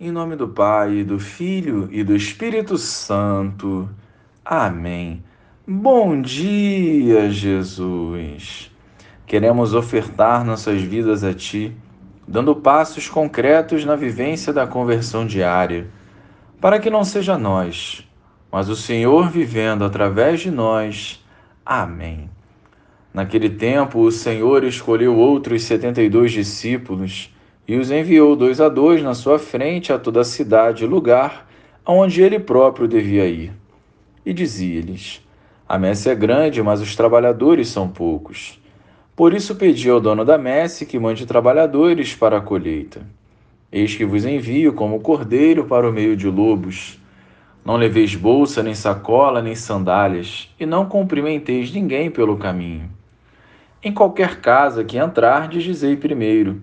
Em nome do Pai, do Filho e do Espírito Santo. Amém. Bom dia, Jesus. Queremos ofertar nossas vidas a Ti, dando passos concretos na vivência da conversão diária, para que não seja nós, mas o Senhor vivendo através de nós. Amém. Naquele tempo, o Senhor escolheu outros setenta e dois discípulos e os enviou dois a dois na sua frente a toda a cidade e lugar aonde ele próprio devia ir. E dizia-lhes: A messe é grande, mas os trabalhadores são poucos. Por isso pedi ao dono da messe que mande trabalhadores para a colheita. Eis que vos envio como cordeiro para o meio de lobos. Não leveis bolsa, nem sacola, nem sandálias, e não cumprimenteis ninguém pelo caminho. Em qualquer casa que entrardes, dizei primeiro: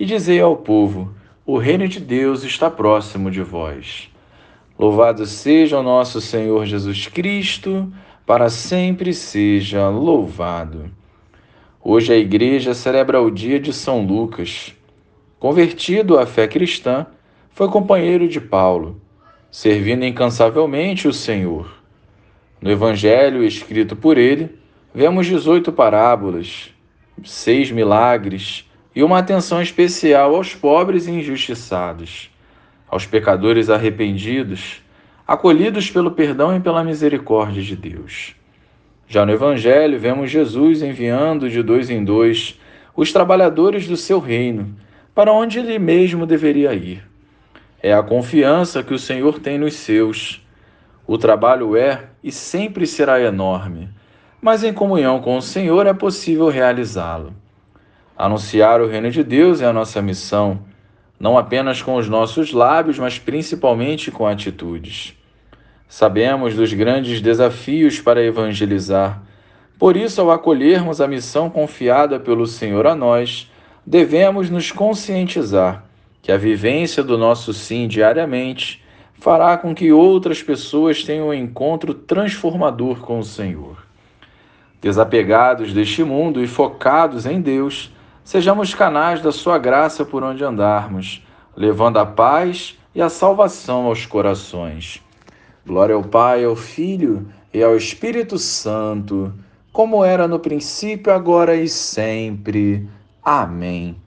e dizei ao povo: O reino de Deus está próximo de vós. Louvado seja o nosso Senhor Jesus Cristo, para sempre seja louvado. Hoje a igreja celebra o dia de São Lucas. Convertido à fé cristã, foi companheiro de Paulo, servindo incansavelmente o Senhor. No evangelho escrito por ele, vemos 18 parábolas, seis milagres e uma atenção especial aos pobres e injustiçados, aos pecadores arrependidos, acolhidos pelo perdão e pela misericórdia de Deus. Já no Evangelho, vemos Jesus enviando de dois em dois os trabalhadores do seu reino para onde ele mesmo deveria ir. É a confiança que o Senhor tem nos seus. O trabalho é e sempre será enorme, mas em comunhão com o Senhor é possível realizá-lo. Anunciar o reino de Deus é a nossa missão, não apenas com os nossos lábios, mas principalmente com atitudes. Sabemos dos grandes desafios para evangelizar. Por isso, ao acolhermos a missão confiada pelo Senhor a nós, devemos nos conscientizar que a vivência do nosso sim diariamente fará com que outras pessoas tenham um encontro transformador com o Senhor. Desapegados deste mundo e focados em Deus, Sejamos canais da Sua graça por onde andarmos, levando a paz e a salvação aos corações. Glória ao Pai, ao Filho e ao Espírito Santo, como era no princípio, agora e sempre. Amém.